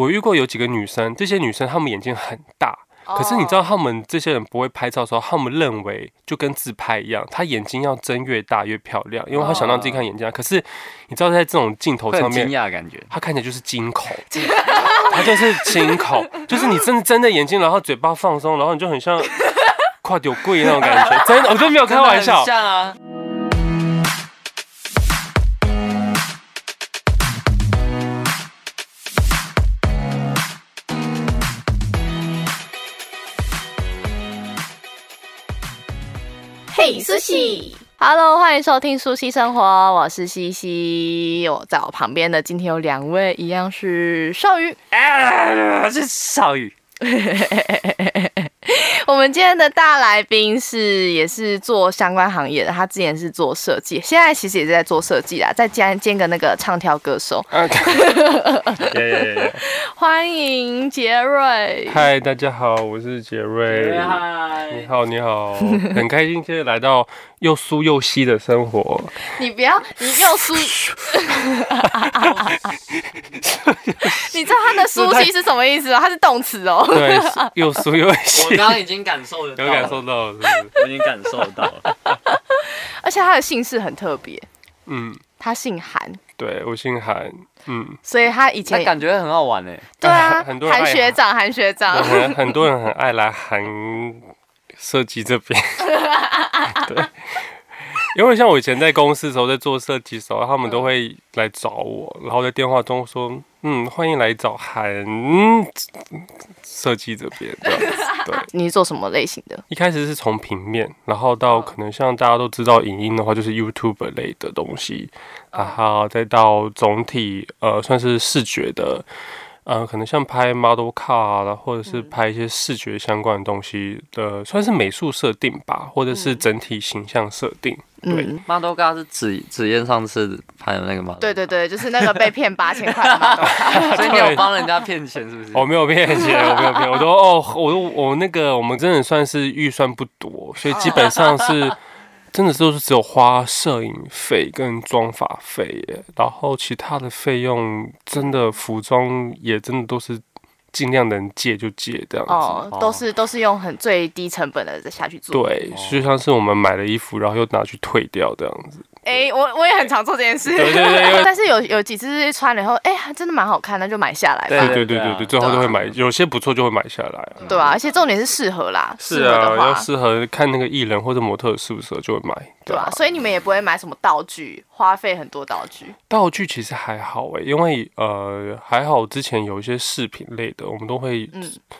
我遇过有几个女生，这些女生她们眼睛很大。可是你知道她们这些人不会拍照的时候，她们认为就跟自拍一样，她眼睛要睁越大越漂亮，因为她想让自己看眼睛大。可是你知道在这种镜头上面，惊讶感觉，她看起来就是金口，她就是金口，就是你真的睁着眼睛，然后嘴巴放松，然后你就很像 跨丢柜那种感觉，真的，我真的没有开玩笑，像啊。嘿，苏西，Hello，欢迎收听苏西生活，我是西西，我在我旁边的今天有两位，一样是少宇，啊，是邵羽。我们今天的大来宾是也是做相关行业的，他之前是做设计，现在其实也是在做设计啦，再兼兼个那个唱跳歌手。欢迎杰瑞。嗨，大家好，我是杰瑞。嗨，你好，你好，很开心今天来到又酥又吸的生活。你不要，你又酥。你知道他的酥吸是什么意思吗？它是动词哦。对，又酥又吸。我刚刚已经感受到，有感受到，是不是？我已经感受到了。而且他的姓氏很特别，嗯，他姓韩。对，我姓韩，嗯，所以他以前感觉很好玩哎。对啊，很多韩学长，韩学长，很 很多人很爱来韩设计这边。对。因为像我以前在公司的时候，在做设计的时候，他们都会来找我，然后在电话中说：“嗯，欢迎来找韩设计这边。”这样子。对，你是做什么类型的？一开始是从平面，然后到可能像大家都知道，影音的话就是 YouTube 类的东西，然后再到总体呃，算是视觉的。呃，可能像拍 model car 啦，或者是拍一些视觉相关的东西的，算是美术设定吧，或者是整体形象设定。对，model car 是紫紫燕上次拍的那个吗？对对对，就是那个被骗八千块的 model。所以你有帮人家骗钱是不是？我没有骗钱，我没有骗，我都哦，我都我那个我们真的算是预算不多，所以基本上是。真的都是只有花摄影费跟妆发费耶，然后其他的费用真的服装也真的都是尽量能借就借这样子。哦，都是都是用很最低成本的下去做。对，就像是我们买了衣服，然后又拿去退掉这样子。哎、欸，我我也很常做这件事，对对对，但是有有几次穿了以后，哎、欸，真的蛮好看，那就买下来。对对对对对，最后都会买，有些不错就会买下来、啊。对啊，而且重点是适合啦，是啊，要适合看那个艺人或者模特适不适合就会买。对啊，所以你们也不会买什么道具，花费很多道具。道具其实还好哎、欸，因为呃还好之前有一些饰品类的，我们都会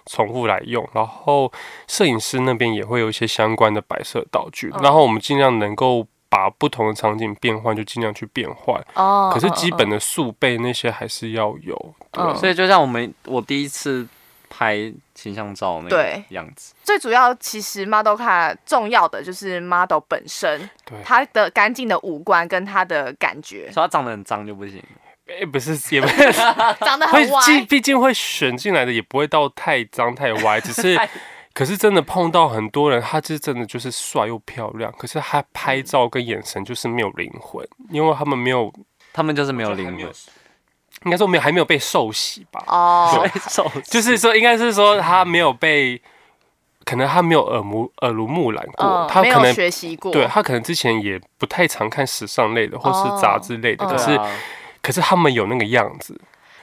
重复来用，然后摄影师那边也会有一些相关的摆设道具，然后我们尽量能够。把不同的场景变换，就尽量去变换。哦。可是基本的数倍那些还是要有。对。所以就像我们我第一次拍形象照那个样子。最主要其实 model 卡重要的就是 model 本身，对，他的干净的五官跟他的感觉。所以他长得很脏就不行。哎，不是，也不是。长得 很歪。毕竟会选进来的也不会到太脏太歪，只是。可是真的碰到很多人，他是真的就是帅又漂亮，可是他拍照跟眼神就是没有灵魂，因为他们没有，他们就是没有灵魂，应该说没有还没有被受洗吧？哦，被受，就是说应该是说他没有被，可能他没有耳目耳濡目染过，嗯、他可能学习过，对他可能之前也不太常看时尚类的或是杂志类的，可是、嗯、可是他们有那个样子。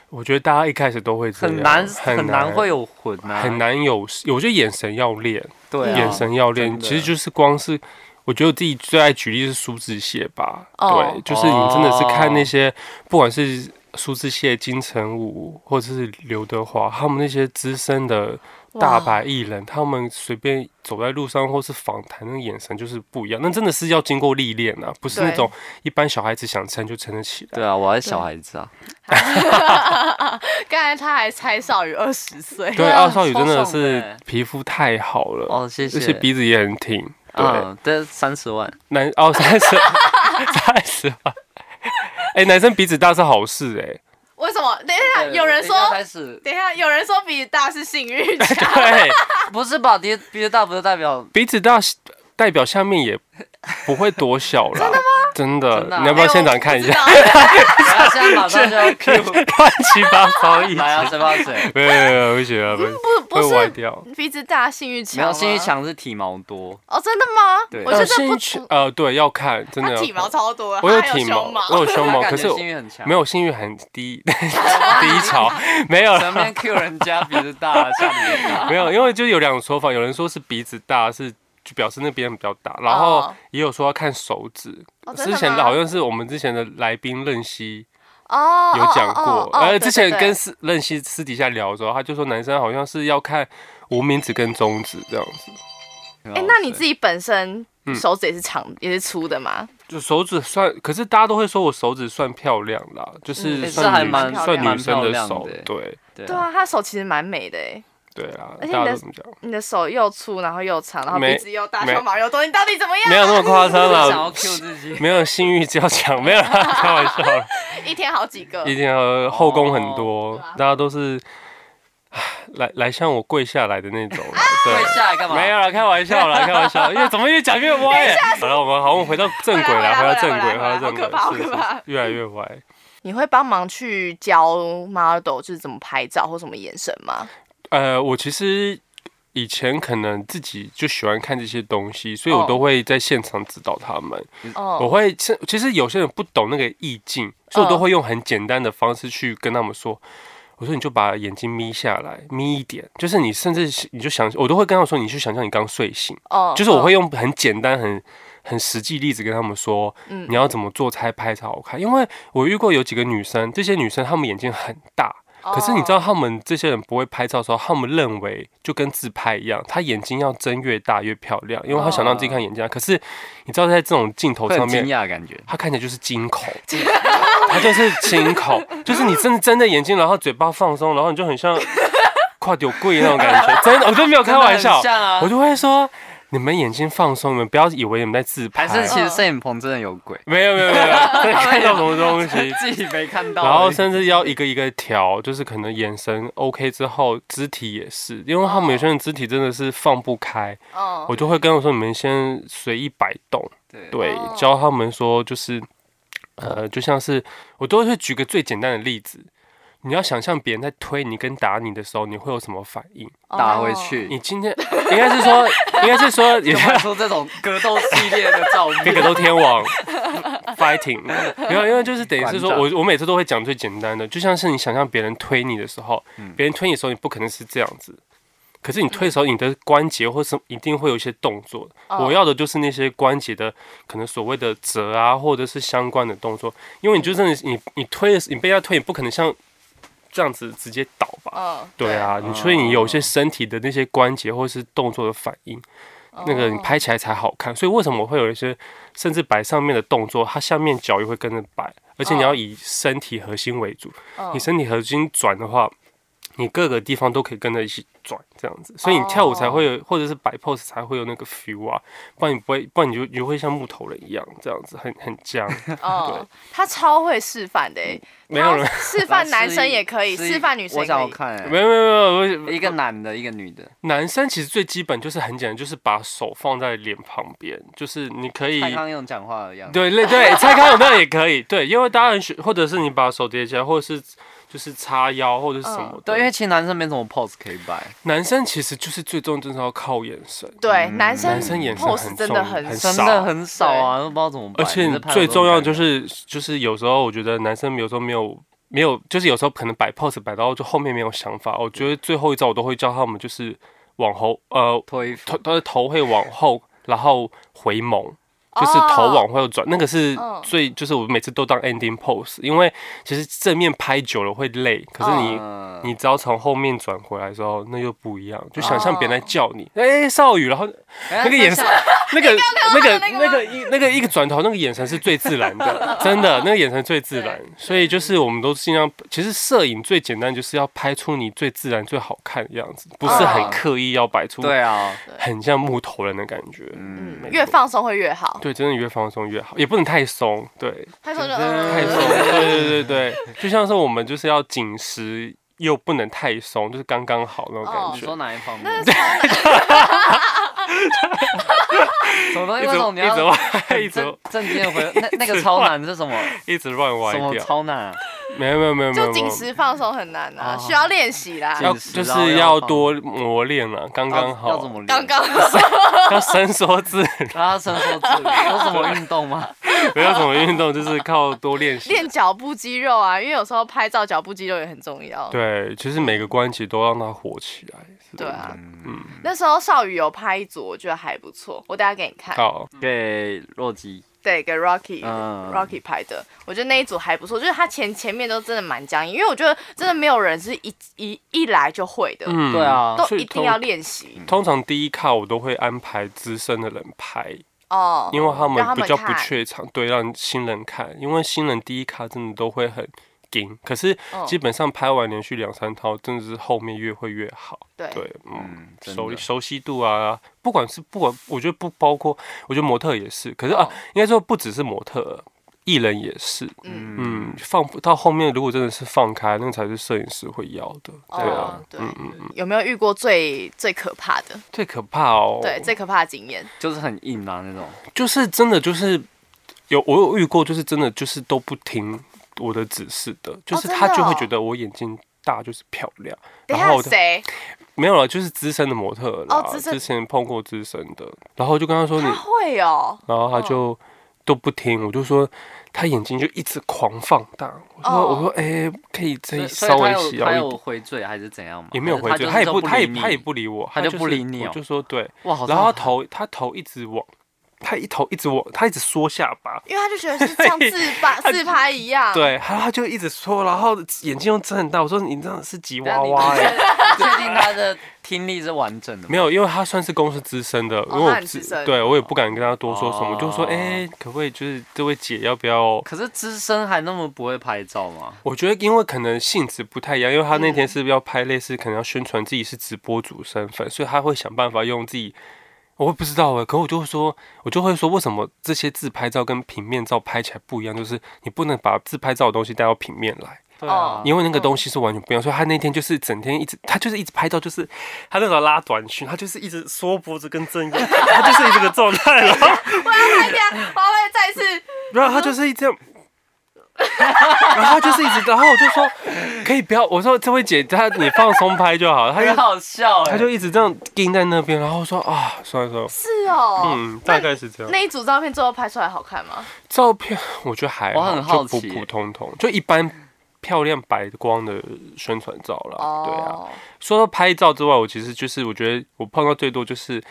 我觉得大家一开始都会很难很难会有混啊，很难有。我觉得眼神要练，对，眼神要练。其实就是光是，我觉得我自己最爱举例是苏志燮吧。对，就是你真的是看那些，不管是苏志燮、金城武，或者是刘德华，他们那些资深的。大牌艺人，他们随便走在路上或是访谈，那个眼神就是不一样。那真的是要经过历练啊，不是那种一般小孩子想撑就撑得起来。对啊，我还是小孩子啊。刚才他还猜少羽二十岁。对，二少羽真的是皮肤太好了哦，谢谢。而且鼻子也很挺。对，这三十万。男哦，三十 三十万。哎，男生鼻子大是好事哎。为什么？等一下，有人说，等一下，有人说鼻子大是幸运。对，不是吧？鼻子大不是代表鼻子大代表下面也不会多小了。真的吗？真的，你要不要现场看一下？现在马上就要 Q 乱七八糟一来啊，谁怕谁？没有没有，不行啊，不不不是鼻子大，性欲强。没有，性欲强是体毛多。哦，真的吗？对，我觉得性欲强呃，对，要看，真的。体毛超多，我有体毛，我有胸毛，可是性欲很强，没有性欲很低，低潮 没有。前面 Q 人家鼻子大，下面没有，因为就有两种说法，有人说是鼻子大是。就表示那边比较大，然后也有说要看手指。之前的好像是我们之前的来宾任熙哦，有讲过。呃，之前跟私任熙私底下聊的时候，他就说男生好像是要看无名指跟中指这样子。哎，那你自己本身手指也是长也是粗的吗？就手指算，可是大家都会说我手指算漂亮啦，就是算还蛮算女生的手。对对啊，他手其实蛮美的哎。对啊，而且你的你的手又粗，然后又长，然后鼻子又大，胸毛又多，你到底怎么样？没有那么夸张了，想要 Q 自己，没有性欲较强，没有开玩笑。一天好几个，一天后宫很多，大家都是来来向我跪下来的那种。跪下来干嘛？没有了，开玩笑啦，开玩笑。因为怎么越讲越歪？好了，我们好，我们回到正轨了，回到正轨，回到正轨，是越来越歪。你会帮忙去教 model 就是怎么拍照或什么眼神吗？呃，我其实以前可能自己就喜欢看这些东西，所以我都会在现场指导他们。Oh. 我会其实有些人不懂那个意境，所以我都会用很简单的方式去跟他们说。我说你就把眼睛眯下来，眯一点，就是你甚至你就想，我都会跟他们说，你去想象你刚睡醒。哦，oh. 就是我会用很简单、很很实际例子跟他们说，你要怎么做才拍才好看。因为我遇过有几个女生，这些女生她们眼睛很大。可是你知道他们这些人不会拍照的时候，他们认为就跟自拍一样，他眼睛要睁越大越漂亮，因为他想让自己看眼睛。可是你知道在这种镜头上面，他看起来就是金口，他就是金口，就是你真的睁着眼睛，然后嘴巴放松，然后你就很像跨丢柜那种感觉，真的，我就没有开玩笑，我就会说。你们眼睛放松，你们不要以为你们在自拍。还是其实摄影棚真的有鬼？没有没有没有，看到什么东西自己没看到。然后甚至要一个一个调，就是可能眼神 OK 之后，肢体也是，因为他们有些人肢体真的是放不开。哦。我就会跟我说，你们先随意摆动。对。对，教他们说就是，呃，就像是我都会举个最简单的例子。你要想象别人在推你跟打你的时候，你会有什么反应？打回去。你今天应该是说，应该是说，也是说这种格斗系列的照片，格斗天王 fighting。没有，因为就是等于是说我我每次都会讲最简单的，就像是你想象别人推你的时候，别人推你的时候，你不可能是这样子。可是你推的时候，你的关节或是一定会有一些动作。我要的就是那些关节的可能所谓的折啊，或者是相关的动作。因为你就真的你你推的，你被他推，你不可能像。这样子直接倒吧，嗯，对啊，你所以你有一些身体的那些关节或是动作的反应，那个你拍起来才好看。所以为什么我会有一些甚至摆上面的动作，它下面脚也会跟着摆，而且你要以身体核心为主，你身体核心转的话，你各个地方都可以跟着一起转，这样子，所以你跳舞才会有，或者是摆 pose 才会有那个 feel 啊，不然你不会，不然你就你就会像木头人一样，这样子很很僵。对，他超会示范的，没有人示范，男生也可以示范，女生也可以。我想看，没有没有没有，一个男的，一个女的。男生其实最基本就是很简单，就是把手放在脸旁边，就是你可以。蔡康永讲话的样子。对对对，蔡康永那样也可以，对，因为大家很喜，或者是你把手叠起来，或者是。就是叉腰或者是什么、嗯？对，因为其实男生没什么 pose 可以摆。男生其实就是最重要，就是要靠眼神。对，嗯、男生男生眼神真的很很少，真的很少啊，都不知道怎么摆。而且最重要就是就是有时候我觉得男生有时候没有没有，就是有时候可能摆 pose 摆到就后面没有想法。我觉得最后一招我都会教他们就是往后呃推头，他的头会往后，然后回眸。就是头往后转，那个是最，就是我每次都当 ending pose，因为其实正面拍久了会累，可是你你只要从后面转回来的时候，那又不一样，就想象别人在叫你，哎，少宇，然后那个眼神，那个那个那个一那个一个转头，那个眼神是最自然的，真的，那个眼神最自然，所以就是我们都尽量，其实摄影最简单就是要拍出你最自然最好看的样子，不是很刻意要摆出，对啊，很像木头人的感觉，嗯，越放松会越好。对，真的越放松越好，也不能太松。对，太松就太松。对对对对，就像是我们就是要紧实又不能太松，就是刚刚好那种感觉。你说哪一方面？什么东西？为什么你要一直正经回？那那个超难是什么？一直乱歪掉。什么超难？没有没有没有没有。就紧实放松很难啊，需要练习啦。要就是要多磨练了，刚刚好。要怎么练？刚刚好要伸缩自如。啊，伸缩自如。有什么运动吗？没有什么运动，就是靠多练习。练脚部肌肉啊，因为有时候拍照脚部肌肉也很重要。对，其实每个关节都让它活起来。对啊，嗯，那时候少宇有拍一组，我觉得还不错，我等下给你看。好，给洛基，对，给 Rocky，Rocky 拍的，我觉得那一组还不错，就是他前前面都真的蛮僵硬，因为我觉得真的没有人是一一一来就会的，嗯，对啊，都一定要练习。通常第一卡我都会安排资深的人拍哦，因为他们比较不怯场，对，让新人看，因为新人第一卡真的都会很。可是基本上拍完连续两三套，真的是后面越会越好。对，嗯，熟熟悉度啊，不管是不管，我觉得不包括，我觉得模特也是。可是啊，应该说不只是模特，艺人也是。嗯嗯，放到后面，如果真的是放开，那才是摄影师会要的。对啊，嗯嗯嗯。有没有遇过最最可怕的？最可怕哦，对，最可怕的经验就是很硬啊那种，就是真的就是有我有遇过，就是真的就是都不听。我的指示的，就是他就会觉得我眼睛大就是漂亮。然后谁？没有了，就是资深的模特了。哦，之前碰过资深的，然后就跟他说你会哦，然后他就都不听，我就说他眼睛就一直狂放大。我说我说哎，可以再稍微小一点。他有回嘴还是怎样吗？也没有回嘴，他也不他也他也不理我，他就不理你。我就说对，然后他头他头一直往。他一头一直往，他一直缩下巴，因为他就觉得是像自拍 自拍一样。对，然后他就一直缩，然后眼睛又睁很大。我说你这样是吉娃娃哎，确定他的听力是完整的？没有，因为他算是公司资深的，因为我对我也不敢跟他多说什么，就说哎，可不可以就是这位姐要不要？可是资深还那么不会拍照吗？我觉得因为可能性质不太一样，因为他那天是要拍类似可能要宣传自己是直播主身份，所以他会想办法用自己。我也不知道哎，可我就会说，我就会说，为什么这些自拍照跟平面照拍起来不一样？就是你不能把自拍照的东西带到平面来，对啊，因为那个东西是完全不一样。所以他那天就是整天一直，他就是一直拍照，就是他那时候拉短裙，他就是一直缩脖子跟正眼，他就是这个状态了。我要拍下，我要再次，然后他就是一直这样。然后他就是一直，然后我就说可以不要，我说这位姐，她你放松拍就好了。她就好笑，她就一直这样盯在那边，然后说啊，算了算了。是哦，嗯，大概是这样。那一组照片最后拍出来好看吗？照片我觉得还好，我很好普普通通，就一般漂亮白光的宣传照了。对啊，说到拍照之外，我其实就是我觉得我碰到最多就是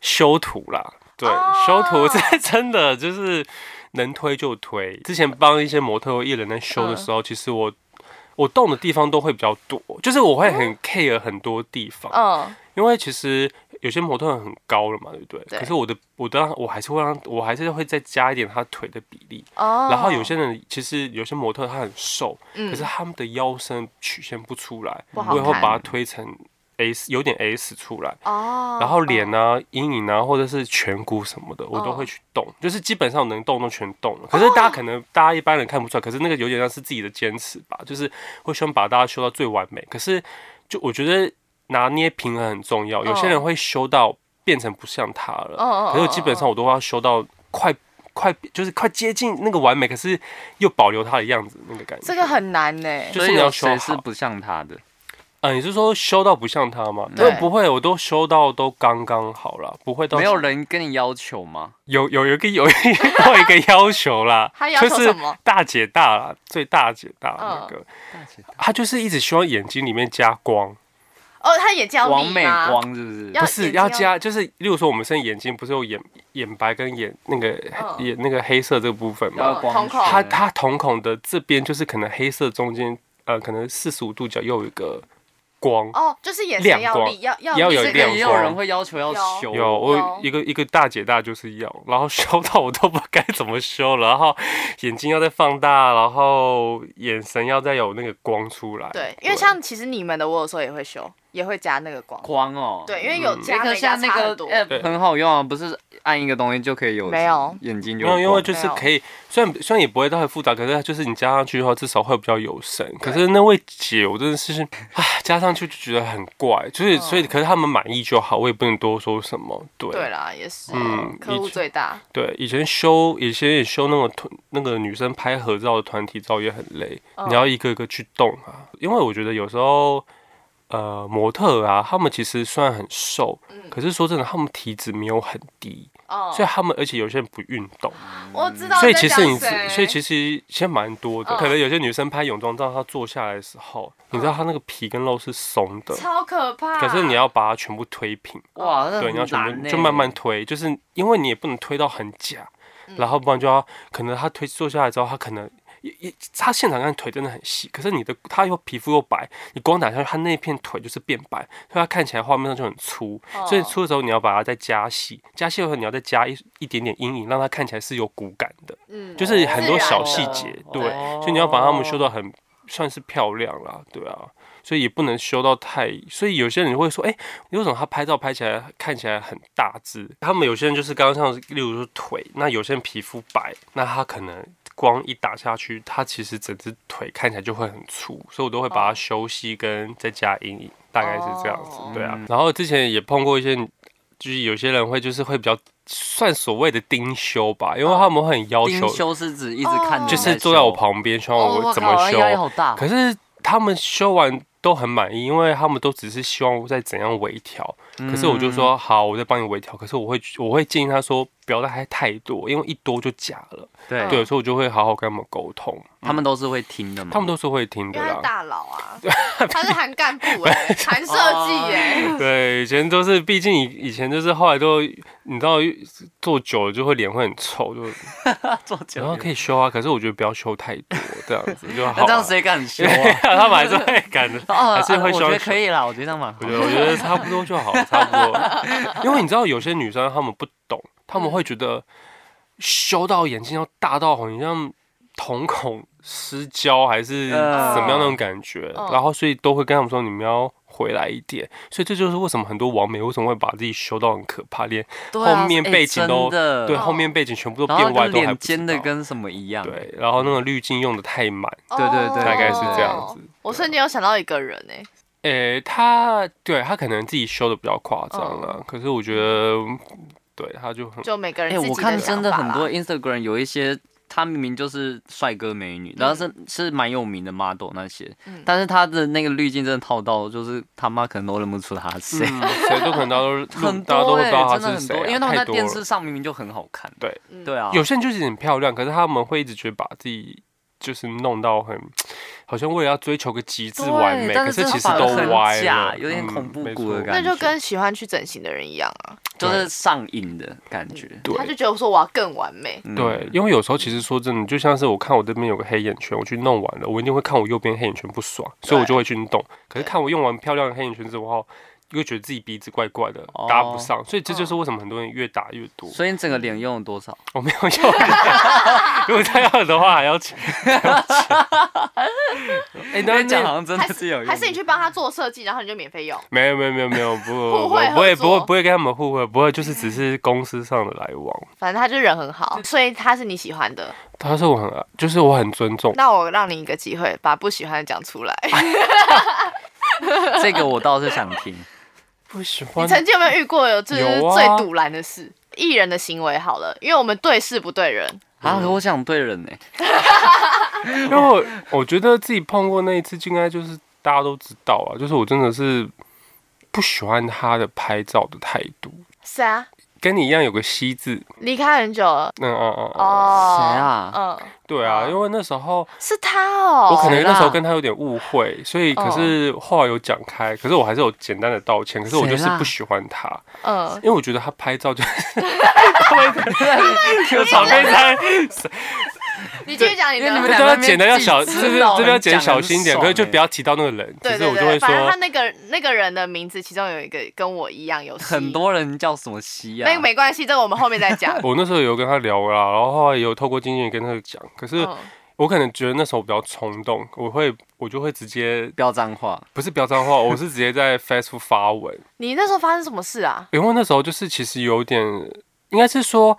修图啦。对，修图这 真的就是。能推就推。之前帮一些模特艺人在修的时候，嗯、其实我我动的地方都会比较多，就是我会很 care 很多地方。嗯，因为其实有些模特很高了嘛，对不对？对。可是我的我的我还是会让我还是会再加一点他腿的比例。哦。然后有些人其实有些模特他很瘦，嗯、可是他们的腰身曲线不出来，我也会把它推成。S 有点 S 出来，oh, 然后脸啊、阴影啊，或者是颧骨什么的，我都会去动，oh. 就是基本上能动都全动了。可是大家可能大家一般人看不出来，可是那个有点像是自己的坚持吧，就是会希望把大家修到最完美。可是就我觉得拿捏平衡很重要，有些人会修到变成不像他了，oh. 可是基本上我都要修到快快就是快接近那个完美，可是又保留他的样子那个感觉。这个很难呢，就是你要修是不像他的。嗯，你是说修到不像他吗？对，不会，我都修到都刚刚好了，不会到。没有人跟你要求吗？有有有一个有一个一个要求啦，他要求什么？大姐大啦，最大姐大那个，大姐大他就是一直希望眼睛里面加光。哦，他眼睛要完美光是不是？不是要加，就是例如说我们现在眼睛不是有眼眼白跟眼那个眼那个黑色这个部分吗？瞳孔。他他瞳孔的这边就是可能黑色中间呃，可能四十五度角又有一个。光哦，就是眼神要要要要有亮光。也有人会要求要修，有我一个一个大姐大就是要，然后修到我都不知道该怎么修了，然后眼睛要再放大，然后眼神要再有那个光出来。对，因为像其实你们的我有时候也会修。也会加那个光光哦。对，因为有加那个差很多，很好用啊，不是按一个东西就可以有？没有，眼睛就。因为就是可以，虽然虽然也不会到很复杂，可是就是你加上去的话，至少会比较有神。可是那位姐，我真的是，唉，加上去就觉得很怪，就是所以，可是他们满意就好，我也不能多说什么。对，对啦，也是，嗯，客户最大。对，以前修，以前也修那个团，那个女生拍合照的团体照也很累，你要一个一个去动啊。因为我觉得有时候。呃，模特啊，他们其实虽然很瘦，嗯、可是说真的，他们体脂没有很低，哦、所以他们而且有些人不运动，我知道。所以其实你，所以其实其实蛮多的。哦、可能有些女生拍泳装照，她坐下来的时候，哦、你知道她那个皮跟肉是松的，超可怕。可是你要把它全部推平，哇，对，你要全部就慢慢推，就是因为你也不能推到很假，嗯、然后不然就要可能她推坐下来之后，她可能。一他现场看腿真的很细，可是你的他又皮肤又白，你光打下去，他那片腿就是变白，所以他看起来画面上就很粗。Oh. 所以粗的时候你要把它再加细，加细的时候你要再加一一点点阴影，让它看起来是有骨感的。嗯，就是很多小细节，对，所以你要把它们修到很算是漂亮啦，对啊，所以也不能修到太。所以有些人会说，哎、欸，为什么他拍照拍起来看起来很大只？他们有些人就是刚刚像例如说腿，那有些人皮肤白，那他可能。光一打下去，它其实整只腿看起来就会很粗，所以我都会把它修细，跟再加阴影，大概是这样子，对啊。然后之前也碰过一些，就是有些人会就是会比较算所谓的盯修吧，因为他们会很要求。盯修是指一直看，就是坐在我旁边，希望我怎么修。可是他们修完。都很满意，因为他们都只是希望再怎样微调。嗯、可是我就说好，我再帮你微调。可是我会我会建议他说不要太太多，因为一多就假了。对，对，所以我就会好好跟他们沟通。他们都是会听的嘛？他们都是会听的啦。大佬啊，他是韩干部哎，韩设计哎。对，以前都是，毕竟以以前就是后来都你知道做久了就会脸会很臭，就 做久然后可以修啊。可是我觉得不要修太多，这样子就好。那这样谁敢修啊？他们还是会敢的。还是会修，我觉得可以啦，我觉得这样蛮好。我觉得我觉得差不多就好，差不多。因为你知道有些女生她们不懂，她们会觉得修到眼睛要大到好像瞳孔失焦还是怎么样那种感觉，然后所以都会跟他们说你们要回来一点。所以这就是为什么很多网美为什么会把自己修到很可怕，连后面背景都对，后面背景全部都变歪，都还尖的跟什么一样。对，然后那个滤镜用的太满，对对对，大概是这样子。我瞬间有想到一个人哎，诶，他对他可能自己修的比较夸张了，可是我觉得，对他就很就每个人，哎，我看真的很多 Instagram 有一些，他明明就是帅哥美女，然后是是蛮有名的 model 那些，但是他的那个滤镜真的套到，就是他妈可能都认不出他是谁，谁都可能都很大家都 会不知道他是谁，因为他们在电视上明明就很好看，对。对啊，有些人就是很漂亮，可是他们会一直觉得把自己。就是弄到很，好像为了要追求个极致完美，可是其实都歪了，有点恐怖谷的感觉。那就跟喜欢去整形的人一样啊，就是上瘾的感觉。对，他就觉得说我要更完美。对，因为有时候其实说真的，就像是我看我这边有个黑眼圈，我去弄完了，我一定会看我右边黑眼圈不爽，所以我就会去动。可是看我用完漂亮的黑眼圈之后。又觉得自己鼻子怪怪的，搭不上，所以这就是为什么很多人越打越多。所以你整个脸用了多少？我没有用，如果他要的话还要钱。哎，那这样好像真的是有用。还是你去帮他做设计，然后你就免费用？没有没有没有没有，不 不会不会不会不会跟他们互惠，不会就是只是公司上的来往。反正他就人很好，所以他是你喜欢的。他是我很就是我很尊重。那我让你一个机会，把不喜欢的讲出来。这个我倒是想听。不喜欢。你曾经有没有遇过有就是最堵拦的事？艺、啊、人的行为好了，因为我们对事不对人啊。我想对人呢、欸，因为我，我觉得自己碰过那一次，应该就是大家都知道啊，就是我真的是不喜欢他的拍照的态度。是啊。跟你一样有个西字，离开很久了。嗯嗯嗯哦，谁啊？嗯，对啊，因为那时候是他哦。我可能那时候跟他有点误会，所以可是后来有讲开，可是我还是有简单的道歉。可是我就是不喜欢他，嗯，因为我觉得他拍照就 是，有场面在。你继续讲你的，你们都要剪的要小，这边这边要剪小心点，可是就不要提到那个人。对对对，反正他那个那个人的名字，其中有一个跟我一样有。很多人叫什么西啊？那个没关系，这个我们后面再讲。我那时候有跟他聊啦，然后后来也有透过经纪人跟他讲，可是我可能觉得那时候比较冲动，我会我就会直接飙脏话，不是飙脏话，我是直接在 Facebook 发文。你那时候发生什么事啊？因为那时候就是其实有点，应该是说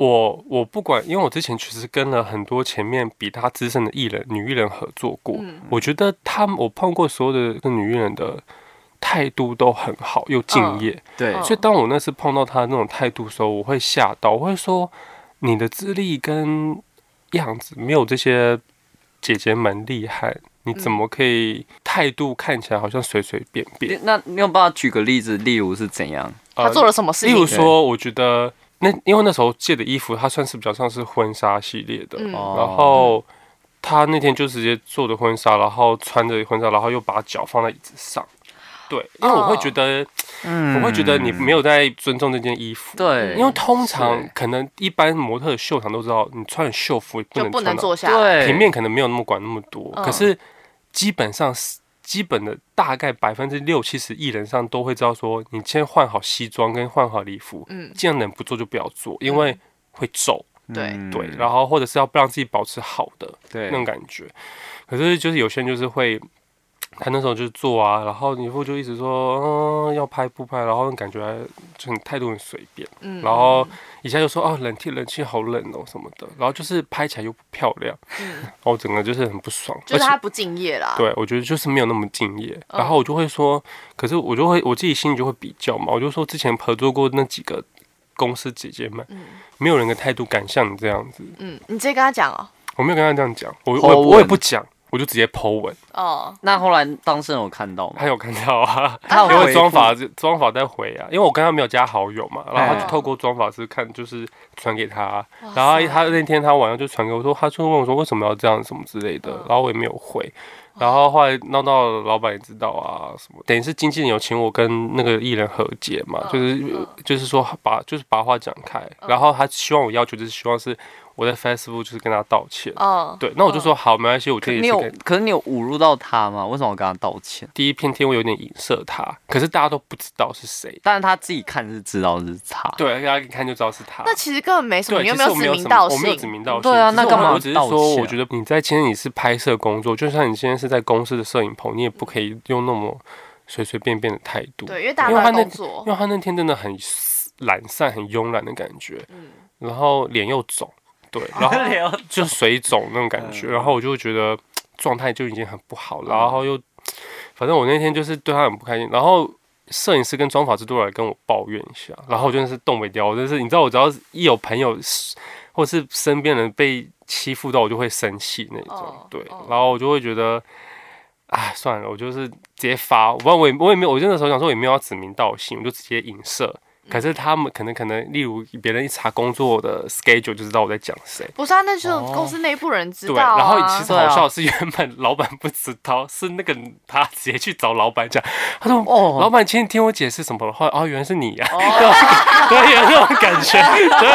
我我不管，因为我之前其实跟了很多前面比他资深的艺人女艺人合作过，嗯、我觉得他们我碰过所有的女艺人的态度都很好又敬业，嗯、对，所以当我那次碰到他那种态度的时候，我会吓到，我会说你的资历跟。样子没有这些姐姐们厉害，你怎么可以态度看起来好像随随便便？那你有办法举个例子，例如是怎样？他做了什么事情？例如说，我觉得那因为那时候借的衣服，它算是比较像是婚纱系列的，嗯、然后他那天就直接做的婚纱，然后穿着婚纱，然后又把脚放在椅子上。对，因为我会觉得，嗯，我会觉得你没有在尊重这件衣服。对，因为通常可能一般模特的秀场都知道，你穿秀服不能就不能坐下，对，平面可能没有那么管那么多。可是基本上基本的大概百分之六七十艺人上都会知道说，你先换好西装跟换好礼服，嗯，尽量能不做就不要做，因为会皱。对对，然后或者是要不让自己保持好的那种感觉。可是就是有些人就是会。他那时候就做啊，然后你父就一直说，嗯，要拍不拍，然后感觉就很态度很随便，嗯，然后一下就说，哦，冷气冷气好冷哦什么的，然后就是拍起来又不漂亮，嗯，然后整个就是很不爽，就是他不敬业啦，对，我觉得就是没有那么敬业，然后我就会说，可是我就会我自己心里就会比较嘛，我就说之前合作过那几个公司姐姐们，嗯，没有人的态度敢像你这样子，嗯，你直接跟他讲哦，我没有跟他这样讲，我我我也不讲。我就直接 po 文。哦，那后来当事人有看到吗？他有看到啊，他因为妆发妆法在回啊，因为我跟他没有加好友嘛，然后他就透过妆法师看，就是传给他，然后他那天他晚上就传给我说，他就问我说为什么要这样什么之类的，然后我也没有回，然后后来闹到老板也知道啊什么，等于是经纪人有请我跟那个艺人和解嘛，就是就是说把就是把话讲开，然后他希望我要求就是希望是。我在 Facebook 就是跟他道歉，哦，对，那我就说好，没关系，我可以。你有，可是你有侮辱到他吗？为什么我跟他道歉？第一篇天我有点影射他，可是大家都不知道是谁，但是他自己看是知道是他，对，大家一看就知道是他。那其实根本没什么，你有没有指名道姓？我没有指名道姓，对啊，那干嘛？我只是说，我觉得你在今天你是拍摄工作，就算你现在是在公司的摄影棚，你也不可以用那么随随便便的态度。对，因为大家在工作，因为他那天真的很懒散、很慵懒的感觉，嗯，然后脸又肿。对，然后 就水肿那种感觉，然后我就会觉得状态就已经很不好，然后又，反正我那天就是对他很不开心，然后摄影师跟妆发师都来跟我抱怨一下，然后我真的是动不掉，我真是你知道，我只要一有朋友或是身边人被欺负到，我就会生气那种，对，然后我就会觉得，哎，算了，我就是直接发，我不知道我也我也没有，我那时候想说也没有要指名道姓，我就直接影射。可是他们可能可能，例如别人一查工作的 schedule 就知道我在讲谁。不是啊，那就是公司内部人知道、啊哦、对，然后其实好笑的是，原本老板不知道，是那个他直接去找老板讲，他说：“哦，老板，请你听我解释什么的话。”哦，原来是你呀、啊，哦、对，有那种感觉。对，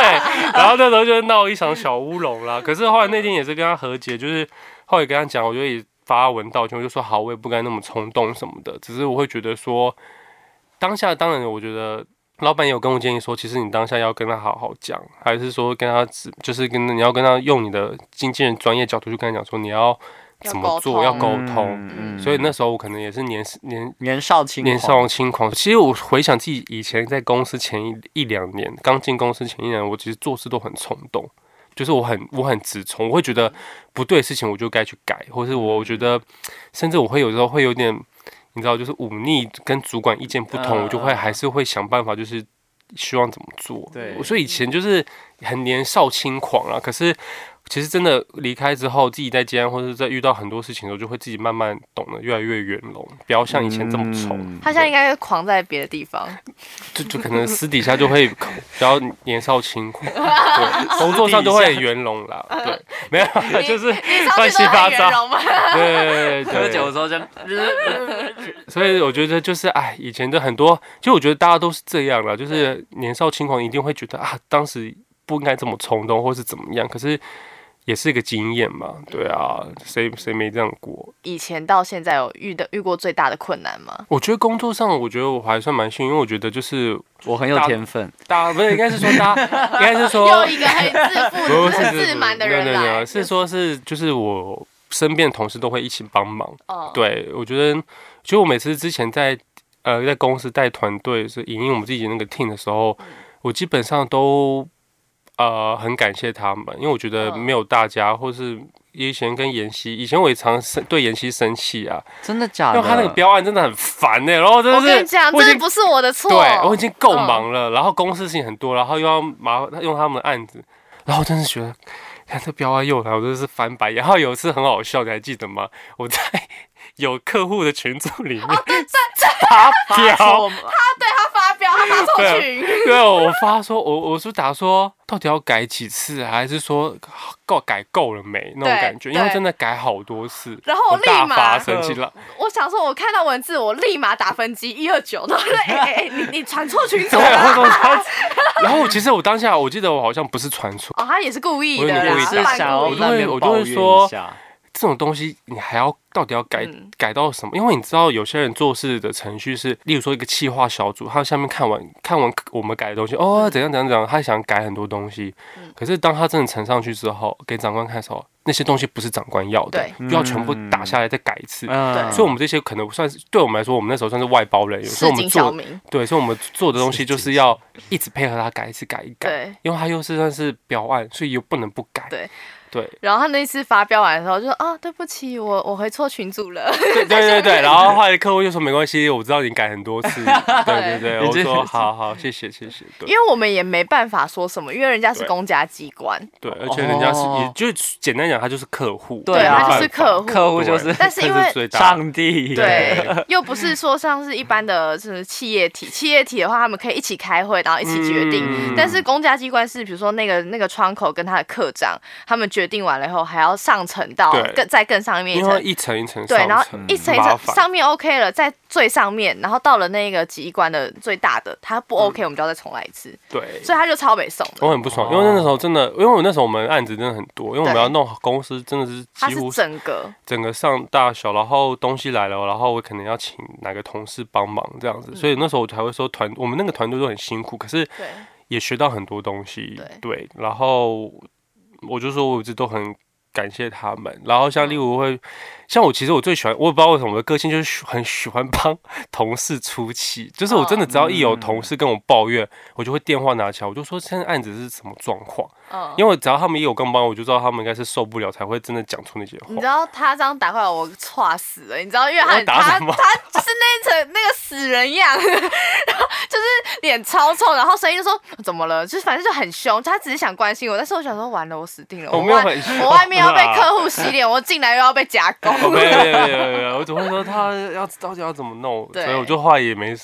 然后那时候就闹一场小乌龙啦。可是后来那天也是跟他和解，就是后来跟他讲，我就也发文道歉，我就说好，我也不该那么冲动什么的。只是我会觉得说，当下当然我觉得。老板也有跟我建议说，其实你当下要跟他好好讲，还是说跟他只就是跟你要跟他用你的经纪人专业角度去跟他讲说你要怎么做，要沟通。所以那时候我可能也是年年年少轻年少轻狂。其实我回想自己以前在公司前一一两年，刚进公司前一年，我其实做事都很冲动，就是我很我很直冲，我会觉得不对的事情我就该去改，或是我觉得甚至我会有时候会有点。你知道，就是忤逆跟主管意见不同，我就会还是会想办法，就是希望怎么做。对，所以以前就是很年少轻狂啊，可是。其实真的离开之后，自己在接或者在遇到很多事情的时候，就会自己慢慢懂得越来越圆融，不要像以前这么冲。嗯、他现在应该狂在别的地方，就就可能私底下就会比较年少轻狂，对，工作上就会圆融啦。对，没有，就是乱七八糟。对对对，喝酒的时候就，所以我觉得就是哎，以前的很多，其实我觉得大家都是这样啦，就是年少轻狂，一定会觉得啊，当时不应该这么冲动，或是怎么样，可是。也是一个经验嘛，对啊，谁谁没这样过？以前到现在有遇到遇过最大的困难吗？我觉得工作上，我觉得我还算蛮幸运，因为我觉得就是我很有天分。大不是应该是说大家 应该是说有一个很自负、很自满的人来，是说是就是我身边的同事都会一起帮忙。哦，对，我觉得，就我每次之前在呃在公司带团队是营运我们自己那个 team 的时候，我基本上都。呃，很感谢他们，因为我觉得没有大家，或是以前跟妍希，以前我也常生对妍希生气啊，真的假的？因为他那个标案真的很烦呢、欸，然后真的是，我跟你讲，这不是我的错，对，我已经够忙了，然后公司事情很多，然后又要麻烦用他们的案子，然后真是觉得，看这标案又来，我真的是翻白眼。然后有一次很好笑，你还记得吗？我在 有客户的群组里面，哦，对对发飙，他对他发飙，他发错群，对，我发说，我我是打说。到底要改几次，还是说够改够了没那种感觉？因为真的改好多次，然后我立马生气了。我想说，我看到文字，我立马打分机一二九，对不对？哎哎，你你传错群组了。然后其实我当下我记得我好像不是传错，哦，他也是故意的，也是想要我就会我就会说。这种东西你还要到底要改改到什么？因为你知道有些人做事的程序是，例如说一个企划小组，他下面看完看完我们改的东西，哦，怎样怎样怎样，他想改很多东西。可是当他真的呈上去之后，给长官看的时候，那些东西不是长官要的，又要全部打下来再改一次。所以我们这些可能算是对我们来说，我们那时候算是外包人员，所以我们做对，所以我们做的东西就是要一直配合他改一次改一改，因为他又是算是标案，所以又不能不改。对，然后他那次发飙完的时候就说啊，对不起，我我回错群组了。对 对对对，然后后来客户就说没关系，我知道你改很多次。对对对，我说好好，谢谢谢谢。因为我们也没办法说什么，因为人家是公家机关。对，而且人家是，也就简单讲，他就是客户。对，他就是客户，客户就是。但是因为 上帝，对，又不是说像是一般的是企业体，企业体的话，他们可以一起开会，然后一起决定。但是公家机关是，比如说那个那个窗口跟他的课长，他们决。决定完了以后，还要上层到更再更上面一层，一层一层对，然后一层一层上面 OK 了，在最上面，然后到了那个机关的最大的，它不 OK，我们就要再重来一次。对，所以他就超北送。我很不爽，因为那时候真的，因为我那时候我们案子真的很多，因为我们要弄好公司，真的是几乎整个整个上大小，然后东西来了，然后我可能要请哪个同事帮忙这样子，所以那时候我才会说团，我们那个团队都很辛苦，可是也学到很多东西。对，然后我就说我一直都很。感谢他们，然后像例如会，像我其实我最喜欢，我也不知道为什么我的个性就是很喜欢帮 同事出气，就是我真的只要一有同事跟我抱怨，我就会电话拿起来，我就说现在案子是什么状况。因为只要他们一有跟帮，我就知道他们应该是受不了才会真的讲出那些话。你知道他这样打过来，我剉死了。你知道，因为他他他就是那层那个死人样，然后就是脸超臭，然后声音就说怎么了，就是反正就很凶。他只是想关心我，但是我想说完了，我死定了。我外我外面要被客户洗脸，我进来又要被夹攻。没有没有没有，我只会说他要到底要怎么弄，所以我就话也没。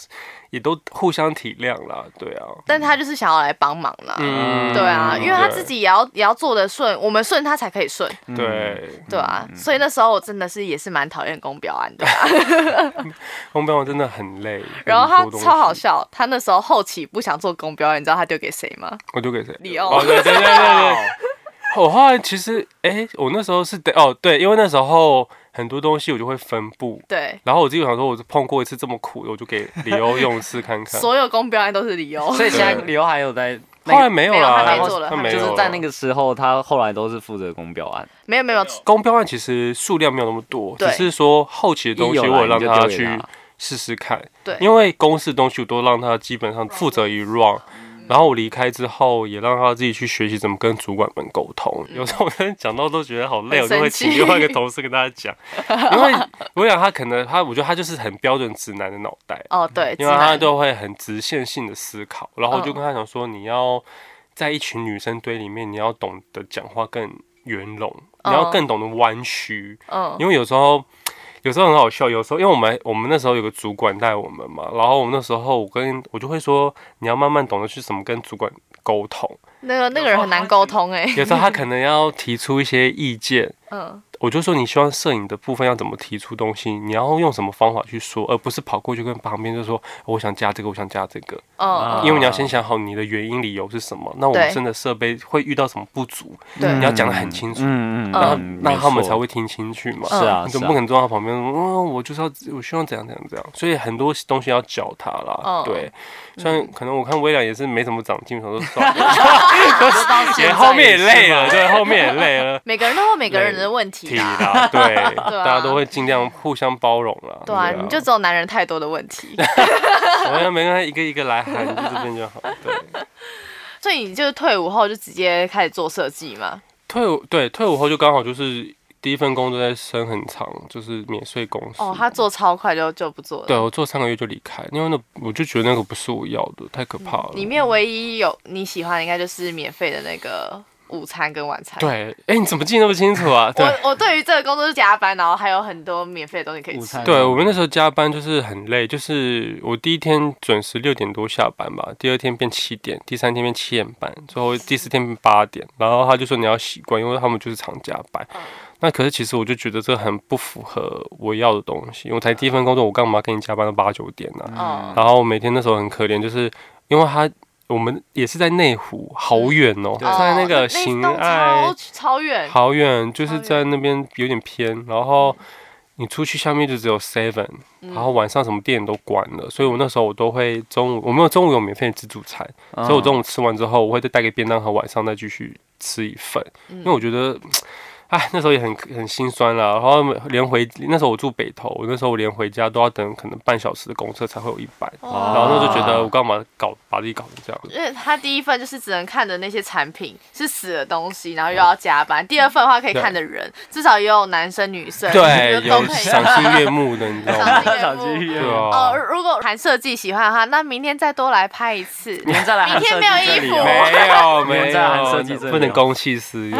也都互相体谅啦，对啊。但他就是想要来帮忙啦，嗯，对啊，因为他自己也要也要做的顺，我们顺他才可以顺，对，对啊。所以那时候我真的是也是蛮讨厌公标案的，公标案真的很累。然后他超好笑，他那时候后期不想做公标，你知道他丢给谁吗？我丢给谁？李欧。对对对对对。我后来其实，哎，我那时候是得哦，对，因为那时候。很多东西我就会分布，对。然后我自己想说，我碰过一次这么苦的，我就给李欧用试看看。所有公标案都是李欧，所以现在李欧还有在，后来没有了，他没做了，他没就是在那个时候，他后来都是负责公标案。没有没有，公标案其实数量没有那么多，只是说后期的东西我让他去试试看。对，因为公司的东西我都让他基本上负责一 run。然后我离开之后，也让他自己去学习怎么跟主管们沟通。有时候我跟他讲到都觉得好累，我就会请另外一个同事跟他讲。因为我想他可能他，我觉得他就是很标准直男的脑袋。哦，对，因为他都会很直线性的思考。然后我就跟他讲说，你要在一群女生堆里面，你要懂得讲话更圆融，你要更懂得弯曲。嗯，因为有时候。有时候很好笑，有时候因为我们我们那时候有个主管带我们嘛，然后我们那时候我跟我就会说，你要慢慢懂得去怎么跟主管沟通。那个那个人很难沟通哎。有时候他可能要提出一些意见，嗯，我就说你希望摄影的部分要怎么提出东西，你要用什么方法去说，而不是跑过去跟旁边就说我想加这个，我想加这个。嗯，因为你要先想好你的原因理由是什么，那我们真的设备会遇到什么不足，对，你要讲的很清楚，嗯嗯，然后那他们才会听清楚嘛。是啊，你总不可能坐在他旁边，嗯，我就是要我希望怎样怎样怎样，所以很多东西要教他啦。对，虽然可能我看微良也是没怎么长进，我说算 了，也后面也累了，对，后面也累了。每个人都有每个人的问题 啦，对，大家都会尽量互相包容啦。对啊，你就只有男人太多的问题。我要每个人一个一个来喊，你就这边就好。对。所以你就是退伍后就直接开始做设计吗？退伍对，退伍后就刚好就是第一份工作在升很长，就是免税公司。哦，他做超快就就不做了。对，我做三个月就离开，因为那我就觉得那个不是我要的，太可怕了。里面唯一有你喜欢的应该就是免费的那个。午餐跟晚餐。对，哎，你怎么记那么清楚啊？我我对于这个工作是加班，然后还有很多免费的东西可以吃。对，我们那时候加班就是很累，就是我第一天准时六点多下班吧，第二天变七点，第三天变七点半，最后第四天变八点。然后他就说你要习惯，因为他们就是常加班。那可是其实我就觉得这很不符合我要的东西，我才第一份工作，我干嘛跟你加班到八九点呢？嗯。然后每天那时候很可怜，就是因为他。我们也是在内湖，好远哦，在那个行爱，超远，好远，就是在那边有点偏。然后你出去下面就只有 Seven，然后晚上什么店都关了，所以我那时候我都会中午，我没有中午有免费的自助餐，所以我中午吃完之后，我会再带个便当盒，晚上再继续吃一份，因为我觉得。哎，那时候也很很心酸啦，然后连回那时候我住北投，我那时候我连回家都要等可能半小时的公车才会有一班，然后那就觉得我干嘛搞把自己搞成这样子？因为他第一份就是只能看的那些产品是死的东西，然后又要加班。第二份的话可以看的人至少也有男生女生，对，有赏心悦目的，你知道吗？赏心悦目。哦，如果谈设计喜欢的话，那明天再多来拍一次。明天再来，明天没有衣服，没有没有，不能公器私用，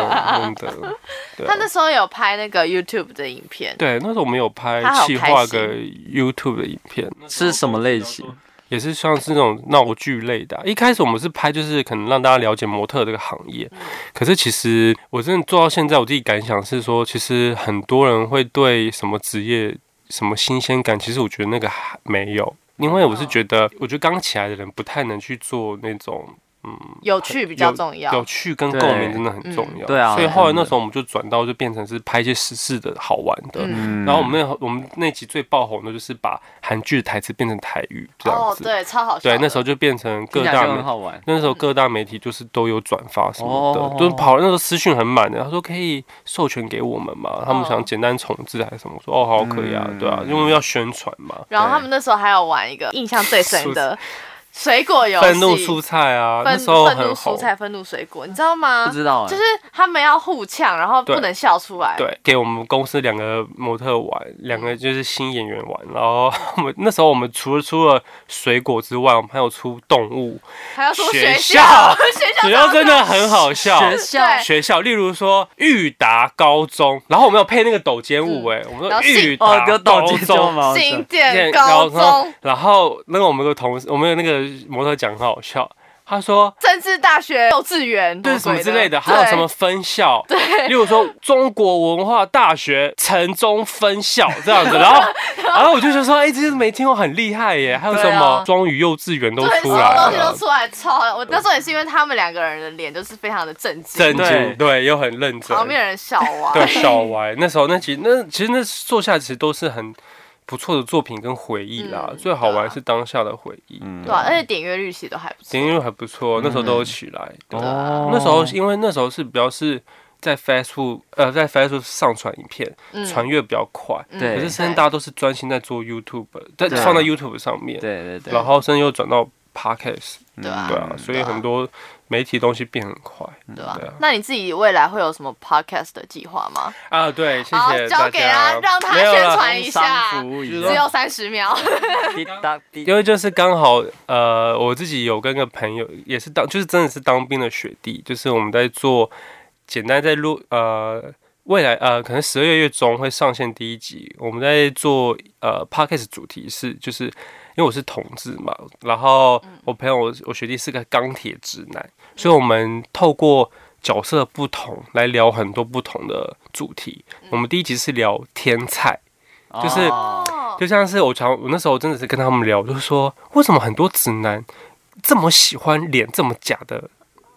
真的。他那时候有拍那个 YouTube 的影片，对，那时候我们有拍企划个 YouTube 的影片，是什么类型？也是像是那种闹剧类的啊。一开始我们是拍，就是可能让大家了解模特这个行业。可是其实我真的做到现在，我自己感想是说，其实很多人会对什么职业什么新鲜感，其实我觉得那个还没有，因为我是觉得，我觉得刚起来的人不太能去做那种。嗯，有趣比较重要，有趣跟共鸣真的很重要。对啊，所以后来那时候我们就转到就变成是拍一些时事的好玩的。然后我们那我们那集最爆红的就是把韩剧的台词变成台语这样子。对，超好笑。对，那时候就变成各大媒那时候各大媒体就是都有转发什么的，都跑那时候私讯很满的。他说可以授权给我们嘛？他们想简单重置还是什么？我说哦，好可以啊，对啊，因为要宣传嘛。然后他们那时候还有玩一个印象最深的。水果游戏，愤怒蔬菜啊，那时候很红。愤怒蔬菜，愤怒水果，你知道吗？不知道，就是他们要互呛，然后不能笑出来。对，给我们公司两个模特玩，两个就是新演员玩。然后 我们那时候我们除了出了水果之外，我们还有出动物，还要出学校，学校 真的很好笑。学校，学校，例如说裕达高中，然后我们有配那个抖肩舞，哎，我们说裕达高中，新建高中，然后那个我们有个同事，我们有那个。模特讲很好笑，他说政治大学幼稚园对什么之类的，还有什么分校，对，例如说中国文化大学城中分校这样子，然后然后我就觉得说，哎，这些没听过，很厉害耶，还有什么双语幼稚园都出来了，东西都出来，超我那时候也是因为他们两个人的脸都是非常的震惊，震惊对，又很认真，旁边人笑歪，对，笑歪。那时候那其实那其实那坐下其实都是很。不错的作品跟回忆啦，最好玩是当下的回忆。对，而且点阅率其实都还不错。点阅率还不错，那时候都有起来。哦，那时候因为那时候是比较是在 Facebook 呃，在 Facebook 上传影片，传阅比较快。对。可是现在大家都是专心在做 YouTube，在放在 YouTube 上面。对对对。然后现在又转到 Podcast。对啊。所以很多。媒体东西变很快，对吧？那你自己未来会有什么 podcast 的计划吗？啊，对，谢谢大家。交给他，让他宣传一下。只有三十秒。因为就是刚好，呃，我自己有跟个朋友，也是当，就是真的是当兵的学弟，就是我们在做，简单在录，呃，未来呃，可能十二月月中会上线第一集。我们在做呃 podcast 主题是就是。因为我是同志嘛，然后我朋友我我学弟是个钢铁直男，所以我们透过角色不同来聊很多不同的主题。我们第一集是聊天菜，就是就像是我常我那时候真的是跟他们聊，就是说为什么很多直男这么喜欢脸这么假的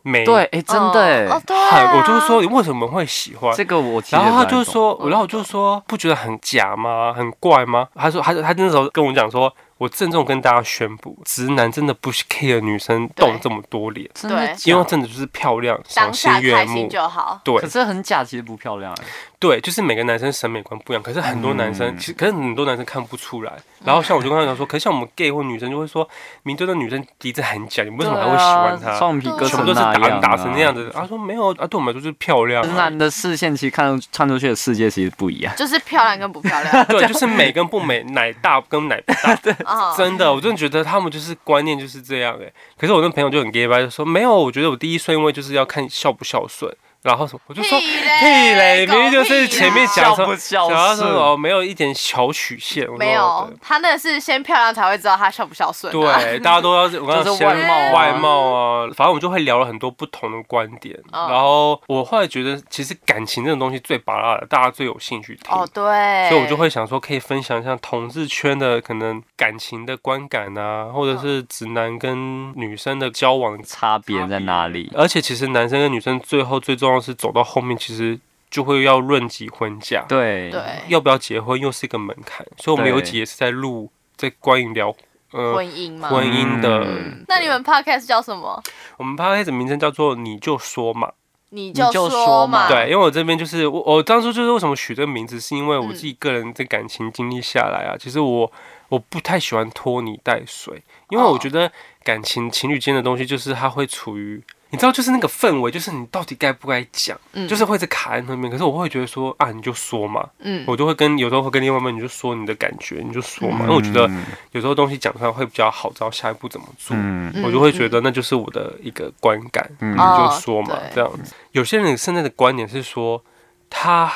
美？对，哎，真的哎，很，我就是说你为什么会喜欢这个？我然后他就说，然后我就说不觉得很假吗？很怪吗？他说，他他那时候跟我讲说。我郑重跟大家宣布，直男真的不 care 女生动这么多脸，对，因为真的就是漂亮，赏心悦目就好。对，可是很假，其实不漂亮。对，就是每个男生审美观不一样，可是很多男生其实，可是很多男生看不出来。然后像我就跟他讲说，可是像我们 gay 或女生就会说，明知道女生鼻子很假，你为什么还会喜欢她？双皮割全部都是打打成那样子。他说没有啊，对我们来说就是漂亮。直男的视线其实看看出去的世界其实不一样，就是漂亮跟不漂亮。对，就是美跟不美，奶大跟奶不大。对，真的，我真的觉得他们就是观念就是这样哎。可是我那朋友就很 gay 吧，就说没有，我觉得我第一顺位就是要看孝不孝顺。然后什么？我就说屁嘞，明明就是前面讲说，讲到说哦，没有一点小曲线。没有，他那是先漂亮才会知道他孝不孝顺。对，大家都要我刚刚先外貌外貌啊，反正我们就会聊了很多不同的观点。然后我后来觉得，其实感情这种东西最拔辣的，大家最有兴趣听。哦，对。所以我就会想说，可以分享一下同志圈的可能感情的观感啊，或者是直男跟女生的交往差别在哪里？而且其实男生跟女生最后最重要。是走到后面，其实就会要论及婚嫁，对对，要不要结婚又是一个门槛，所以我们有一集也是在录，在关于聊呃婚姻嘛，婚姻的。那你们 podcast 叫什么？我们 podcast 名称叫做你就说嘛，你就说嘛。对，因为我这边就是我，我当初就是为什么取这个名字，是因为我自己个人的感情经历下来啊，其实我我不太喜欢拖泥带水，因为我觉得感情情侣间的东西就是它会处于。你知道，就是那个氛围，就是你到底该不该讲，嗯、就是会在卡在那边。可是我会觉得说啊，你就说嘛，嗯，我就会跟有时候会跟另外一半，你就说你的感觉，你就说嘛。嗯、因为我觉得有时候东西讲出来会比较好，知道下一步怎么做。嗯、我就会觉得那就是我的一个观感，嗯、你就说嘛，哦、这样子。有些人现在的观点是说，他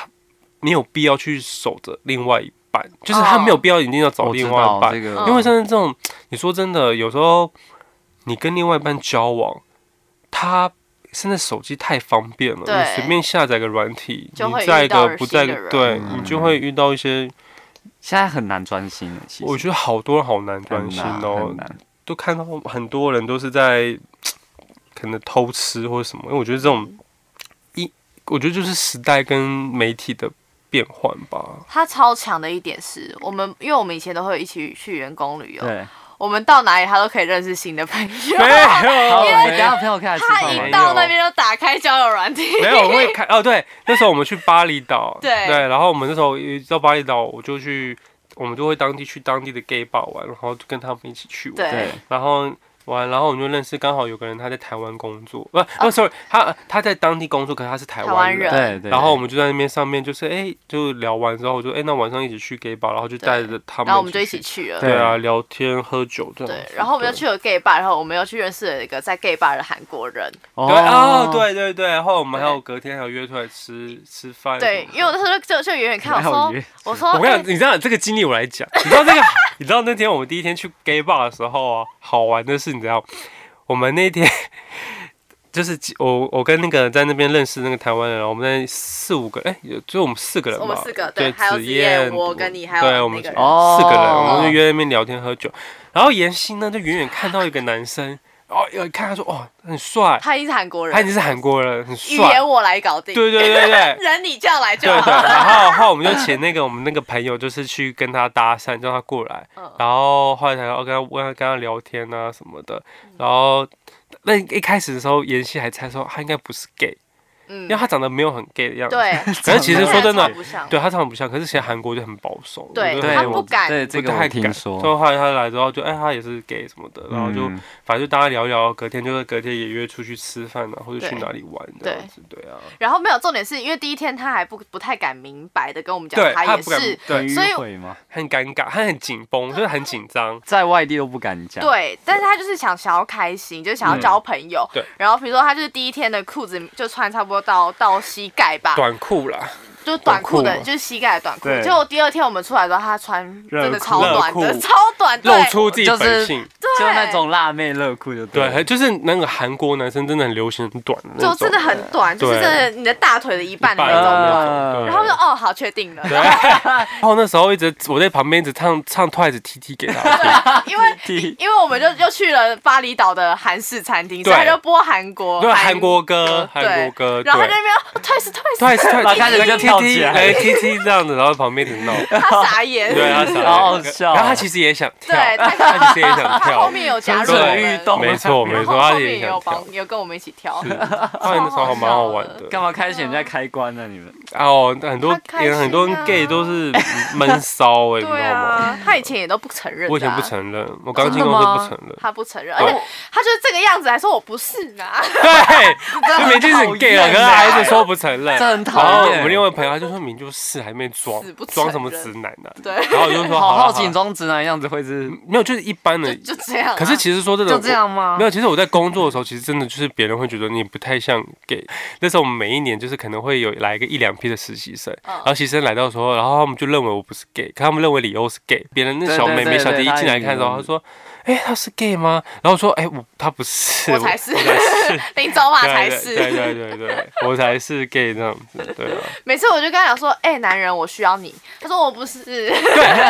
没有必要去守着另外一半，就是他没有必要一定要找另外一半，这个、因为现在这种，你说真的，有时候你跟另外一半交往。他现在手机太方便了，你随便下载个软体，你在个不在个，对你就会遇到一些。现在很难专心，其实我觉得好多人好难专心哦，都看到很多人都是在可能偷吃或者什么，因为我觉得这种一，我觉得就是时代跟媒体的变换吧。他超强的一点是我们，因为我们以前都会一起去员工旅游。我们到哪里，他都可以认识新的朋友。没有，因为他一到那边就打开交友软体。没有，我会开哦。对，那时候我们去巴厘岛，对对，然后我们那时候一到巴厘岛，我就去，我们就会当地去当地的 gay bar 玩，然后就跟他们一起去玩。对，然后。完，然后我们就认识，刚好有个人他在台湾工作，不，哦，sorry，他他在当地工作，可是他是台湾人，对对。然后我们就在那边上面，就是哎，就聊完之后，我就哎，那晚上一起去 gay bar，然后就带着他们，然后我们就一起去了，对啊，聊天喝酒这样。对，然后我们就去了 gay bar，然后我们又去认识了一个在 gay bar 的韩国人。对啊，对对对，然后我们还有隔天还有约出来吃吃饭。对，因为我那时候就就远远看我说，我说我跟你讲，你知道这个经历我来讲，你知道这个，你知道那天我们第一天去 gay bar 的时候啊，好玩的是你知道。我们那天就是我我跟那个在那边认识那个台湾人，我们那四五个，哎，就我们四个人嘛，我们四个对，还有子燕，我跟你还有对，我们四个人，我们就约那边聊天喝酒，然后妍希呢就远远看到一个男生。哦，有看他说哦，很帅。他已经是韩国人，他已经是韩国人，很帅。语言我来搞定。对对对对，人你叫来就好。对对。然后后来我们就请那个我们那个朋友，就是去跟他搭讪，叫他过来。然后后来才要跟他问他跟他聊天啊什么的。然后那一开始的时候，妍希还猜说他应该不是 gay。因为他长得没有很 gay 的样子，对。可是其实说真的，对他长得不像。可是其实韩国就很保守，对，他不敢，对这个太听说。最后后来他来之后，就哎，他也是 gay 什么的，然后就反正就大家聊一聊，隔天就是隔天也约出去吃饭啊，或者去哪里玩这样子，对啊。然后没有重点是因为第一天他还不不太敢明白的跟我们讲，他也是，对，所以很尴尬，他很紧绷，就是很紧张，在外地都不敢讲。对，但是他就是想想要开心，就是想要交朋友。对。然后比如说他就是第一天的裤子就穿差不多到到。膝盖吧，短裤啦，就是短裤的，就是膝盖的短裤。结果第二天我们出来的时候，他穿真的超短的，超短，露出自己本性。就那种辣妹热裤就对，对，就是那个韩国男生真的很流行很短的，就真的很短，就是真的你的大腿的一半的那种。然后就哦，好，确定了。然后那时候一直我在旁边一直唱唱 Twice T T 给他，因为 因为我们就又去了巴厘岛的韩式餐厅，所以他就播韩国，对韩国歌，韩国歌，然后他那边 Twice Twice Twice，然后开始就跳起来，哎 T T 这样子，然后旁边一直闹，他傻眼，对他傻眼，好好笑。然后他其实也想跳，对，他其实也想跳，后面有加入运动，没错没错，他也有帮，有跟我们一起跳，那时候还蛮好玩的。干嘛开始人家开关呢？你们？哦，很多很多 gay 都是闷骚哎，你知道吗？他以前也都不承认，我以前不承认，我刚进公司不承认，他不承认，而且他就是这个样子，还说我不是呢。对，就明明是 gay 了，可是还一直说不承认，这很讨厌。然后我们另外朋友他就说明就是，还没装，装什么直男呢？对，然后我就说好好奇装直男样子会是没有，就是一般的，就这样。可是其实说真的，就这样吗？没有，其实我在工作的时候，其实真的就是别人会觉得你不太像 gay。那时候我们每一年就是可能会有来一个一两批的实习生，然后实习生来到的时候，然后他们就认为我不是 gay，可他们认为李欧是 gay。别人那小妹妹、小弟弟一进来看的时候，他说。哎，他是 gay 吗？然后说，哎，我他不是，我才是，林走马才是，对对对对，我才是 gay 这样子，对啊。每次我就跟他讲说，哎，男人，我需要你。他说我不是。对，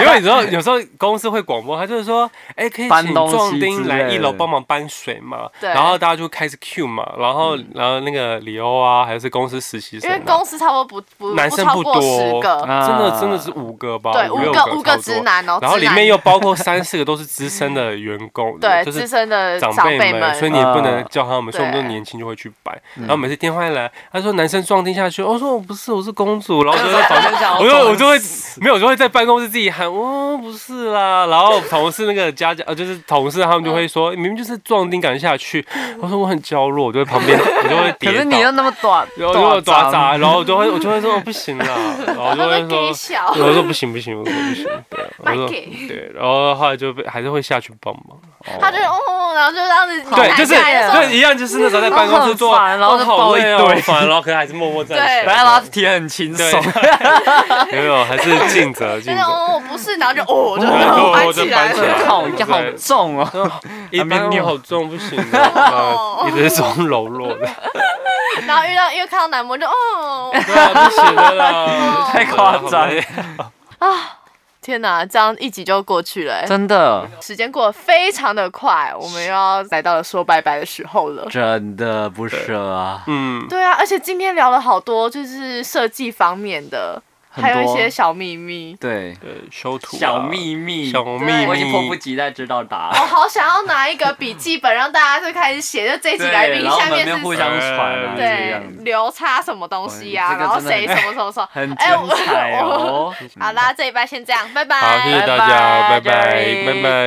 因为你知道，有时候公司会广播，他就是说，哎，可以请壮丁来一楼帮忙搬水嘛。对。然后大家就开始 Q 嘛，然后然后那个李欧啊，还是公司实习生，因为公司差不多不不男生不多，十个，真的真的是五个吧？对，五个五个直男哦。然后里面又包括三四个都是资深的。员工对资深的长辈们，所以你也不能叫他们，所以我们都年轻就会去摆。然后每次电话一来，他说男生撞钉下去，我说我不是，我是公主。然后就在房间讲，我就我就会没有，我就会在办公室自己喊，哦不是啦。然后同事那个家长呃，就是同事他们就会说，明明就是壮丁敢下去。我说我很娇弱，我就会旁边，我就会 跌倒。可是你又那么短，然后就抓砸，然后我就会我就会说不行了，然后就会说，我说不行不行，我说不行，对，我说对，然后后来就被还是会下去帮忙。他就哦，然后就这样子，对，就是对，一样，就是那时候在办公室做，然后好累啊，烦，然后可能还是默默站起来，然后提很轻松，没有，还是尽责尽责。哦，不是，然后就哦，就搬起来，好好重哦，一般你好重不行的，一直是这种柔弱的。然后遇到，因为看到男模就哦，不行 了，太夸张啊。天哪，这样一集就过去了，真的，时间过得非常的快，我们又要来到了说拜拜的时候了，真的不舍啊，嗯，对啊，而且今天聊了好多，就是设计方面的。还有一些小秘密，对对，修图小秘密，小秘密，我已经迫不及待知道答案。我好想要拿一个笔记本，让大家就开始写，就这几来宾下面是互相传，对，留差什么东西呀？然后谁什么什么什么，很精彩哦。好啦，这一拜先这样，拜拜。好，谢谢大家，拜拜，拜拜。